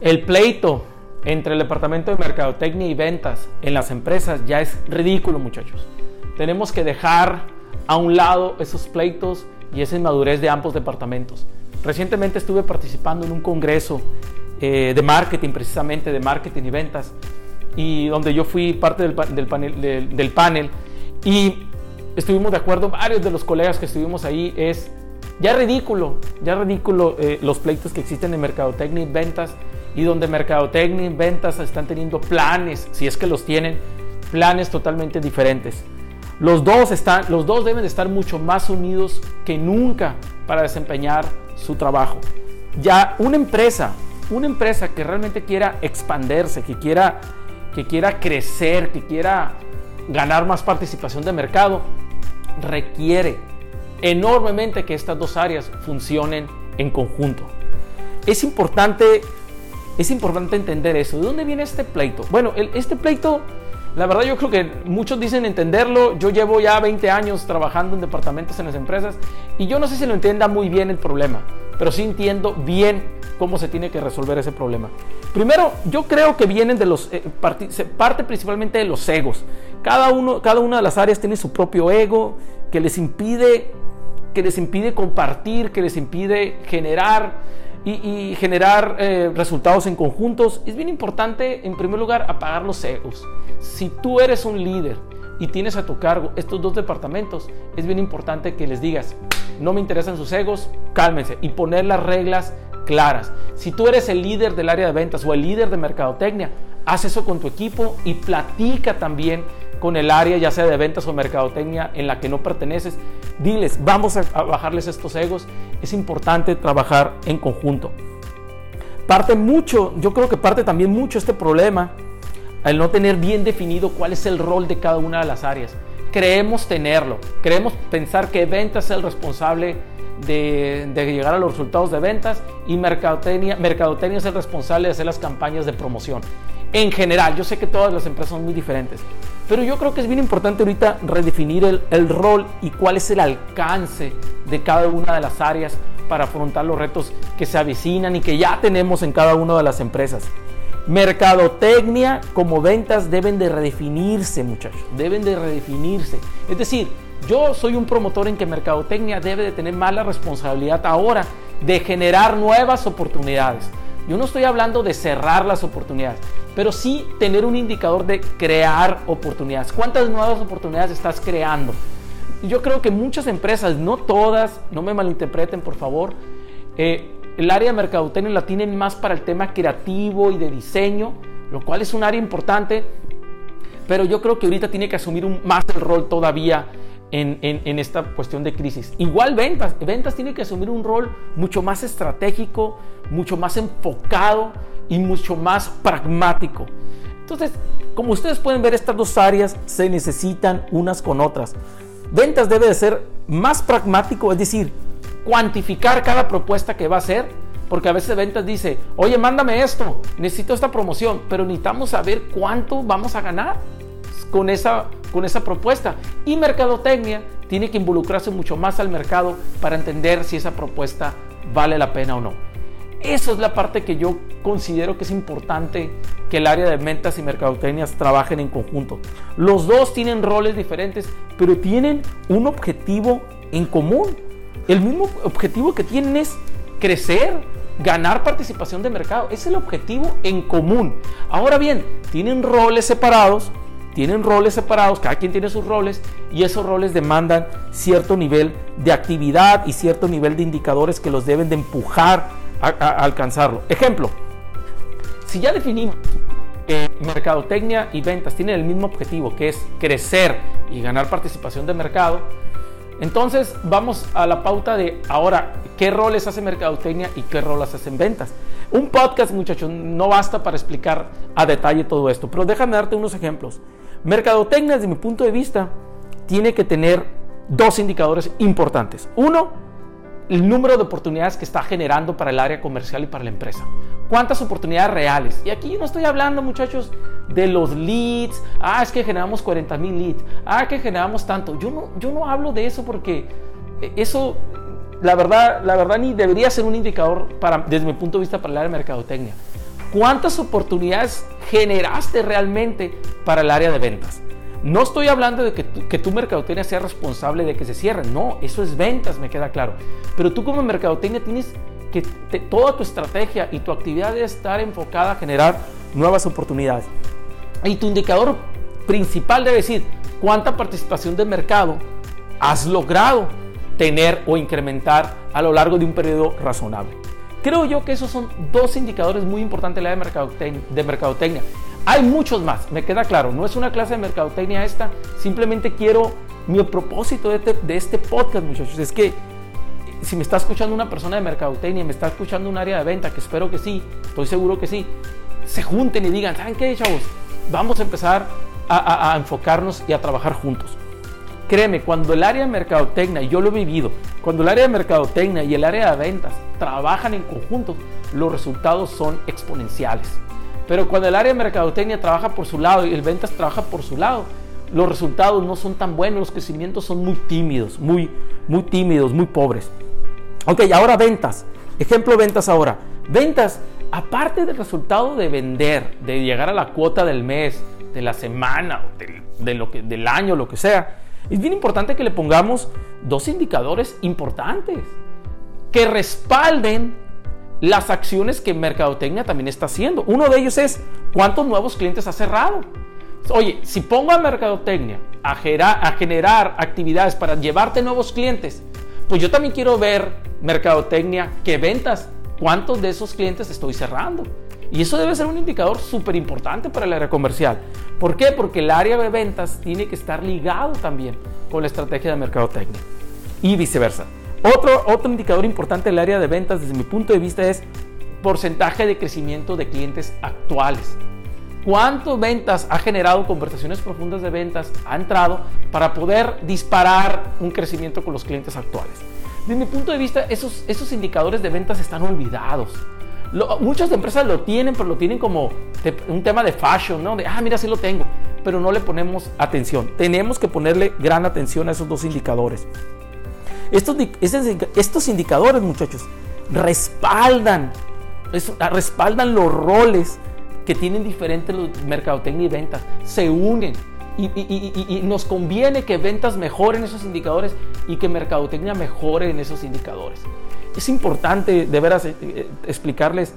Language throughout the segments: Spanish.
El pleito entre el departamento de mercadotecnia y ventas en las empresas ya es ridículo, muchachos. Tenemos que dejar a un lado esos pleitos y esa inmadurez de ambos departamentos. Recientemente estuve participando en un congreso eh, de marketing, precisamente de marketing y ventas, y donde yo fui parte del, panel, y estuvimos de acuerdo, varios de los colegas que estuvimos ahí, es ya ridículo, ya ridículo eh, los pleitos que existen en mercadotecnia y ventas y donde mercadotecnia y ventas están teniendo planes, si es que los tienen, planes totalmente diferentes. Los dos, están, los dos deben estar mucho más unidos que nunca para desempeñar su trabajo. Ya una empresa, una empresa que realmente quiera expandirse, que quiera, que quiera crecer, que quiera ganar más participación de mercado, requiere enormemente que estas dos áreas funcionen en conjunto. Es importante, es importante entender eso. ¿De dónde viene este pleito? Bueno, este pleito la verdad yo creo que muchos dicen entenderlo. Yo llevo ya 20 años trabajando en departamentos en las empresas y yo no sé si lo entienda muy bien el problema, pero sí entiendo bien cómo se tiene que resolver ese problema. Primero, yo creo que vienen de los, eh, parte, principalmente de los egos. Cada, uno, cada una de las áreas tiene su propio ego que les impide, que les impide compartir, que les impide generar y, generar eh, resultados en conjuntos, es bien importante, en primer lugar, apagar los egos. Si tú eres un líder y tienes a tu cargo estos dos departamentos, es bien importante que les digas, no me interesan sus egos, cálmense y poner las reglas claras. Si tú eres el líder del área de ventas o el líder de mercadotecnia, haz eso con tu equipo y platica también con el área, ya sea de ventas o mercadotecnia, en la que no perteneces. Diles, vamos a, bajarles estos egos. Es importante trabajar en conjunto. Parte mucho, yo creo que parte también mucho este problema al no tener bien definido cuál es el rol de cada una de las áreas. Creemos tenerlo, creemos pensar que ventas es el responsable de, llegar a los resultados de ventas y mercadotecnia, mercadotecnia es el responsable de hacer las campañas de promoción. En general, yo sé que todas las empresas son muy diferentes, pero yo creo que es bien importante ahorita redefinir el, el rol y cuál es el alcance de cada una de las áreas para afrontar los retos que se avecinan y que ya tenemos en cada una de las empresas. Mercadotecnia como ventas deben de redefinirse, muchachos, deben de redefinirse. Es decir, yo soy un promotor en que Mercadotecnia debe de tener más la responsabilidad ahora de generar nuevas oportunidades. Yo no estoy hablando de cerrar las oportunidades, pero sí tener un indicador de crear oportunidades. ¿Cuántas nuevas oportunidades estás creando? Yo creo que muchas empresas, no todas, no me malinterpreten por favor, eh, el área de mercadotecnia la tienen más para el tema creativo y de diseño, lo cual es un área importante, pero yo creo que ahorita tiene que asumir un, más el rol todavía en, en, esta cuestión de crisis. Igual ventas, ventas tiene que asumir un rol mucho más estratégico, mucho más enfocado y mucho más pragmático. Entonces, como ustedes pueden ver, estas dos áreas se necesitan unas con otras. Ventas debe de ser más pragmático, es decir, cuantificar cada propuesta que va a hacer, porque a veces ventas dice, oye, mándame esto, necesito esta promoción, pero necesitamos saber cuánto vamos a ganar con esa, con esa propuesta. Y mercadotecnia tiene que involucrarse mucho más al mercado para entender si esa propuesta vale la pena o no. Esa es la parte que yo considero que es importante que el área de ventas y mercadotecnia trabajen en conjunto. Los dos tienen roles diferentes, pero tienen un objetivo en común. El mismo objetivo que tienen es crecer, ganar participación de mercado. Es el objetivo en común. Ahora bien, tienen roles separados, tienen roles separados, cada quien tiene sus roles y esos roles demandan cierto nivel de actividad y cierto nivel de indicadores que los deben de empujar a, alcanzarlo. Ejemplo, si ya definimos que mercadotecnia y ventas tienen el mismo objetivo, que es crecer y ganar participación de mercado, entonces vamos a la pauta de ahora, ¿qué roles hace mercadotecnia y qué roles hacen ventas? Un podcast, muchachos, no basta para explicar a detalle todo esto, pero déjame darte unos ejemplos. Mercadotecnia, desde mi punto de vista, tiene que tener dos indicadores importantes. Uno, el número de oportunidades que está generando para el área comercial y para la empresa. ¿Cuántas oportunidades reales? Y aquí no estoy hablando, muchachos, de los leads. Ah, es que generamos 40 mil leads. Ah, que generamos tanto. Yo no, yo no hablo de eso porque eso, la verdad, la verdad, ni debería ser un indicador para, desde mi punto de vista para el área de mercadotecnia. ¿Cuántas oportunidades generaste realmente para el área de ventas? No estoy hablando de que tu, que mercadotecnia sea responsable de que se cierre. No, eso es ventas, me queda claro. Pero tú como mercadotecnia tienes que toda tu estrategia y tu actividad debe estar enfocada a generar nuevas oportunidades. Y tu indicador principal debe decir cuánta participación de mercado has logrado tener o incrementar a lo largo de un periodo razonable. Creo yo que esos son dos indicadores muy importantes de la de mercadotecnia. Hay muchos más, me queda claro. No es una clase de mercadotecnia esta. Simplemente quiero, mi propósito de este, de este podcast, muchachos, es que si me está escuchando una persona de mercadotecnia, me está escuchando un área de venta, que espero que sí, estoy seguro que sí, se junten y digan, ¿saben qué, chavos? Vamos a empezar a, enfocarnos y a trabajar juntos. Créeme, cuando el área de mercadotecnia, yo lo he vivido, cuando el área de mercadotecnia y el área de ventas trabajan en conjunto, los resultados son exponenciales. Pero cuando el área de mercadotecnia trabaja por su lado y el ventas trabaja por su lado, los resultados no son tan buenos, los crecimientos son muy tímidos, muy, muy tímidos, muy pobres. Ok, ahora ventas. Ejemplo ventas ahora. Ventas, aparte del resultado de vender, de llegar a la cuota del mes, de la semana, de, lo que, del año, lo que sea, es bien importante que le pongamos dos indicadores importantes que respalden las acciones que Mercadotecnia también está haciendo. Uno de ellos es cuántos nuevos clientes ha cerrado. Oye, si pongo a Mercadotecnia a, a generar actividades para llevarte nuevos clientes, pues yo también quiero ver mercadotecnia que ventas. ¿Cuántos de esos clientes estoy cerrando? Y eso debe ser un indicador súper importante para el área comercial. ¿Por qué? Porque el área de ventas tiene que estar ligado también con la estrategia de mercadotecnia y viceversa. Otro, otro indicador importante del área de ventas desde mi punto de vista es porcentaje de crecimiento de clientes actuales. ¿Cuántas ventas ha generado conversaciones profundas de ventas? Ha entrado para poder disparar un crecimiento con los clientes actuales. Desde mi punto de vista, esos, esos indicadores de ventas están olvidados. Muchas empresas lo tienen, pero lo tienen como un tema de fashion, ¿no? De, ah, mira, sí lo tengo, pero no le ponemos atención. Tenemos que ponerle gran atención a esos dos indicadores. Estos, estos indicadores, muchachos, respaldan, respaldan los roles que tienen diferentes mercadotecnia y ventas, se unen. Y, nos conviene que ventas mejoren esos indicadores y que mercadotecnia mejore en esos indicadores. Es importante de veras eh, eh, explicarles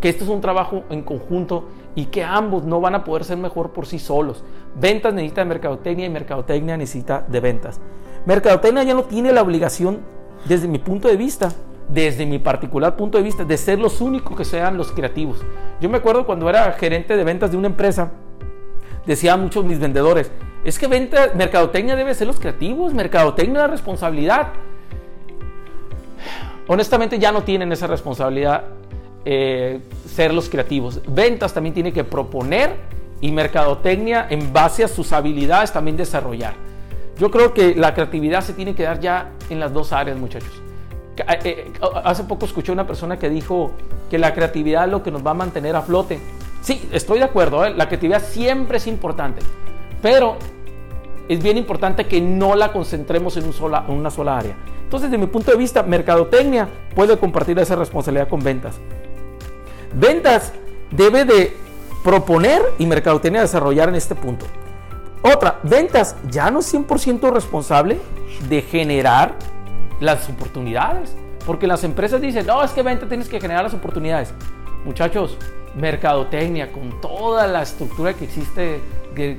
que esto es un trabajo en conjunto y que ambos no van a poder ser mejor por sí solos. Ventas necesita de mercadotecnia y mercadotecnia necesita de ventas. Mercadotecnia ya no tiene la obligación, desde mi punto de vista, desde mi particular punto de vista, de ser los únicos que sean los creativos. Yo me acuerdo cuando era gerente de ventas de una empresa, decían muchos mis vendedores, es que venta, mercadotecnia debe ser los creativos, mercadotecnia la responsabilidad. Honestamente ya no tienen esa responsabilidad eh, ser los creativos. Ventas también tiene que proponer y mercadotecnia en base a sus habilidades también desarrollar. Yo creo que la creatividad se tiene que dar ya en las dos áreas, muchachos. Eh, eh, hace poco escuché una persona que dijo que la creatividad es lo que nos va a mantener a flote. Sí, estoy de acuerdo, la creatividad siempre es importante, pero es bien importante que no la concentremos en, una sola área. Entonces, desde mi punto de vista, Mercadotecnia puede compartir esa responsabilidad con ventas. Ventas debe de proponer y Mercadotecnia desarrollar en este punto. Otra, ventas ya no es 100% responsable de generar las oportunidades. Porque las empresas dicen, no, es que venta tienes que generar las oportunidades. Muchachos, mercadotecnia, con toda la estructura que existe, que,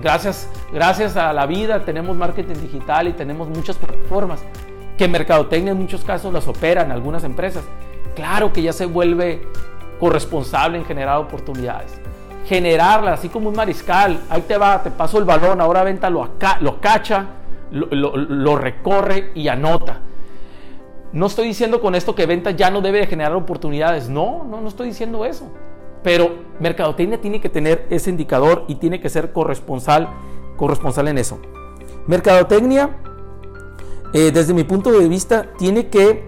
gracias, gracias a la vida tenemos marketing digital y tenemos muchas plataformas que mercadotecnia en muchos casos las operan algunas empresas. Claro que ya se vuelve corresponsable en generar oportunidades. Generarlas, así como un mariscal, ahí te va, te paso el balón, ahora venta lo, lo cacha, lo, recorre y anota. No estoy diciendo con esto que venta ya no debe de generar oportunidades. No, no, no estoy diciendo eso. Pero Mercadotecnia tiene que tener ese indicador y tiene que ser corresponsal, corresponsal en eso. Mercadotecnia, eh, desde mi punto de vista, tiene que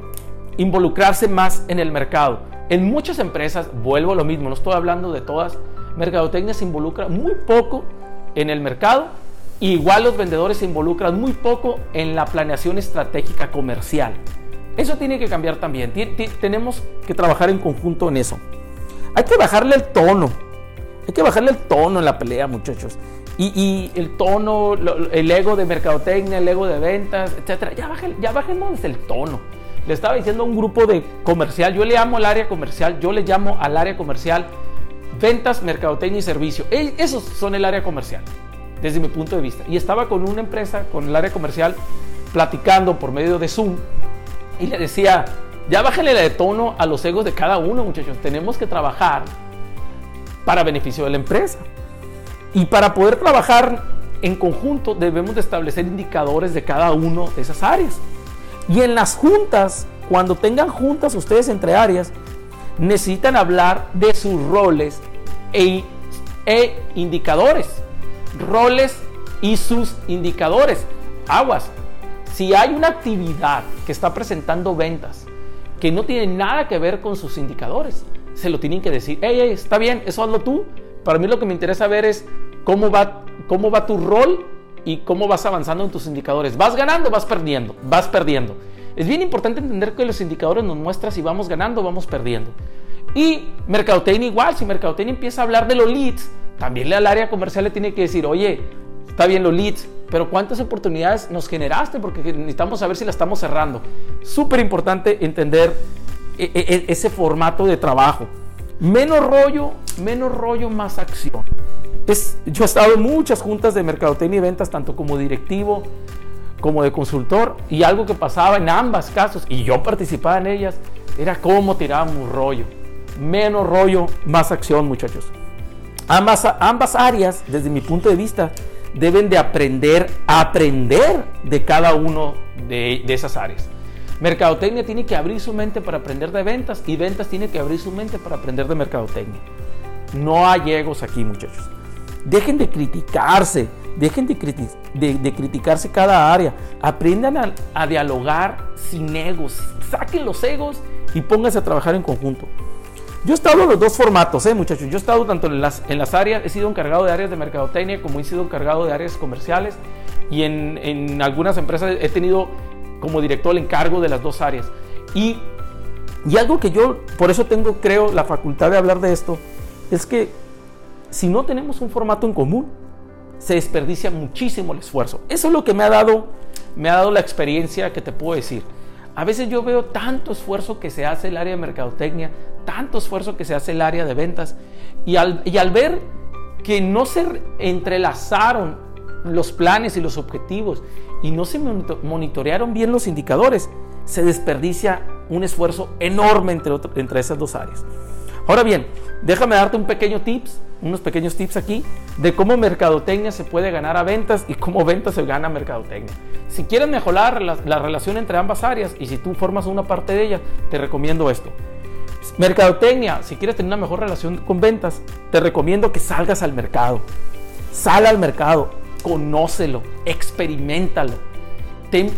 involucrarse más en el mercado. En muchas empresas, vuelvo a lo mismo, no estoy hablando de todas, Mercadotecnia se involucra muy poco en el mercado Igual los vendedores se involucran muy poco en la planeación estratégica comercial. Eso tiene que cambiar también. tenemos que trabajar en conjunto en eso. hay que bajarle el tono. Hay que bajarle el tono en la pelea, muchachos. Y, el tono, el ego de mercadotecnia, el ego de ventas, etcétera. Ya, bajen, ya bajemos el tono. Le estaba diciendo a un grupo de comercial, yo le llamo al área comercial, yo le llamo al área comercial ventas, mercadotecnia y servicio. Esos son el área comercial, desde mi punto de vista. Y estaba con una empresa, con el área comercial, platicando por medio de Zoom y le decía, ya bájenle de tono a los egos de cada uno, muchachos. Tenemos que trabajar para beneficio de la empresa. Y para poder trabajar en conjunto debemos de establecer indicadores de cada uno de esas áreas. Y en las juntas, cuando tengan juntas ustedes entre áreas, necesitan hablar de sus roles e, e indicadores. Roles y sus indicadores. Aguas. Si hay una actividad que está presentando ventas que no tiene nada que ver con sus indicadores, se lo tienen que decir. Hey, hey, está bien, eso hazlo tú. Para mí lo que me interesa ver es cómo va, cómo va tu rol y cómo vas avanzando en tus indicadores. ¿Vas ganando vas perdiendo? Vas perdiendo. Es bien importante entender que los indicadores nos muestran si vamos ganando o vamos perdiendo. Y Mercadotecnia igual, si Mercadotecnia empieza a hablar de los leads, también al área comercial le tiene que decir, oye, está bien los leads, pero ¿cuántas oportunidades nos generaste? Porque necesitamos saber si la estamos cerrando. Súper importante entender e, e, e, ese formato de trabajo. Menos rollo, menos rollo, más acción yo he estado en muchas juntas de mercadotecnia y ventas, tanto como directivo como de consultor, y algo que pasaba en ambas casos, y yo participaba en ellas, era cómo tirábamos rollo. Menos rollo, más acción, muchachos. Ambas, ambas áreas, desde mi punto de vista, deben de aprender aprender de cada uno de esas áreas. Mercadotecnia tiene que abrir su mente para aprender de ventas y ventas tiene que abrir su mente para aprender de mercadotecnia. No hay egos aquí, muchachos. Dejen de criticarse, dejen de, criticarse cada área. Aprendan a, dialogar sin egos. Saquen los egos y pónganse a trabajar en conjunto. Yo he estado en los dos formatos, ¿eh, muchachos. Yo he estado tanto en las, áreas, he sido encargado de áreas de mercadotecnia como he sido encargado de áreas comerciales. Y en algunas empresas he tenido como director el encargo de las dos áreas. Y, y algo que yo, por eso tengo, creo, la facultad de hablar de esto, es que si no tenemos un formato en común, se desperdicia muchísimo el esfuerzo. Eso es lo que me ha dado, me ha dado la experiencia que te puedo decir. A veces yo veo tanto esfuerzo que se hace el área de mercadotecnia, tanto esfuerzo que se hace el área de ventas, y al, y al ver que no se entrelazaron los planes y los objetivos y no se monitorearon bien los indicadores, se desperdicia un esfuerzo enorme entre, entre esas dos áreas. Ahora bien, déjame darte un pequeño tips, unos pequeños tips aquí de cómo mercadotecnia se puede ganar a ventas y cómo ventas se gana a mercadotecnia. Si quieres mejorar la, la relación entre ambas áreas y si tú formas una parte de ella, te recomiendo esto. Mercadotecnia, si quieres tener una mejor relación con ventas, te recomiendo que salgas al mercado. Sal al mercado, conócelo, experimentalo. Ten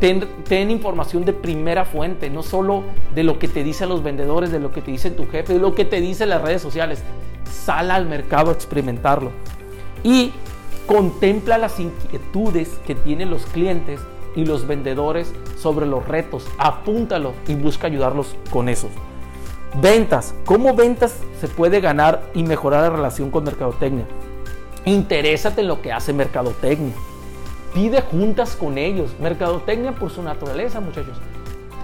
Ten, información de primera fuente, no solo de lo que te dicen los vendedores, de lo que te dice tu jefe, de lo que te dicen las redes sociales. Sal al mercado a experimentarlo. Y contempla las inquietudes que tienen los clientes y los vendedores sobre los retos. Apúntalo y busca ayudarlos con eso. Ventas. ¿Cómo ventas se puede ganar y mejorar la relación con mercadotecnia? Interésate en lo que hace mercadotecnia. Pide juntas con ellos. Mercadotecnia por su naturaleza, muchachos,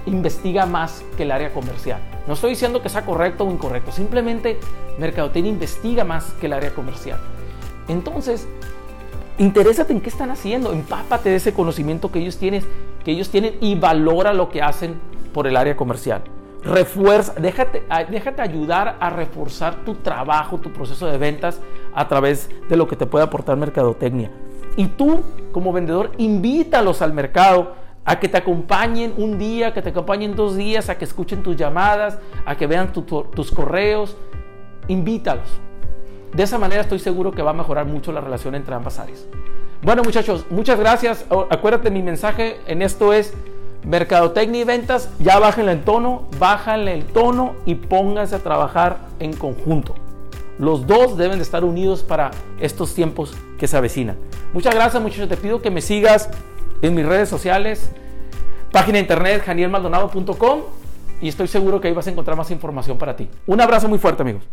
investiga más que el área comercial. No estoy diciendo que sea correcto o incorrecto, simplemente Mercadotecnia investiga más que el área comercial. Entonces, interésate en qué están haciendo, empápate de ese conocimiento que ellos tienen, que ellos tienen y valora lo que hacen por el área comercial. Refuerza, déjate, déjate ayudar a reforzar tu trabajo, tu proceso de ventas a través de lo que te puede aportar Mercadotecnia. Y tú, como vendedor, invítalos al mercado a que te acompañen un día, que te acompañen dos días, a que escuchen tus llamadas, a que vean tus correos. Invítalos. De esa manera estoy seguro que va a mejorar mucho la relación entre ambas áreas. Bueno muchachos, muchas gracias. Acuérdate, mi mensaje en esto es Mercadotecnia y ventas, ya bájenle el tono, bájenle el tono y pónganse a trabajar en conjunto. Los dos deben de estar unidos para estos tiempos que se avecinan. Muchas gracias muchachos, te pido que me sigas en mis redes sociales, página internet janielmaldonado.com y estoy seguro que ahí vas a encontrar más información para ti. Un abrazo muy fuerte amigos.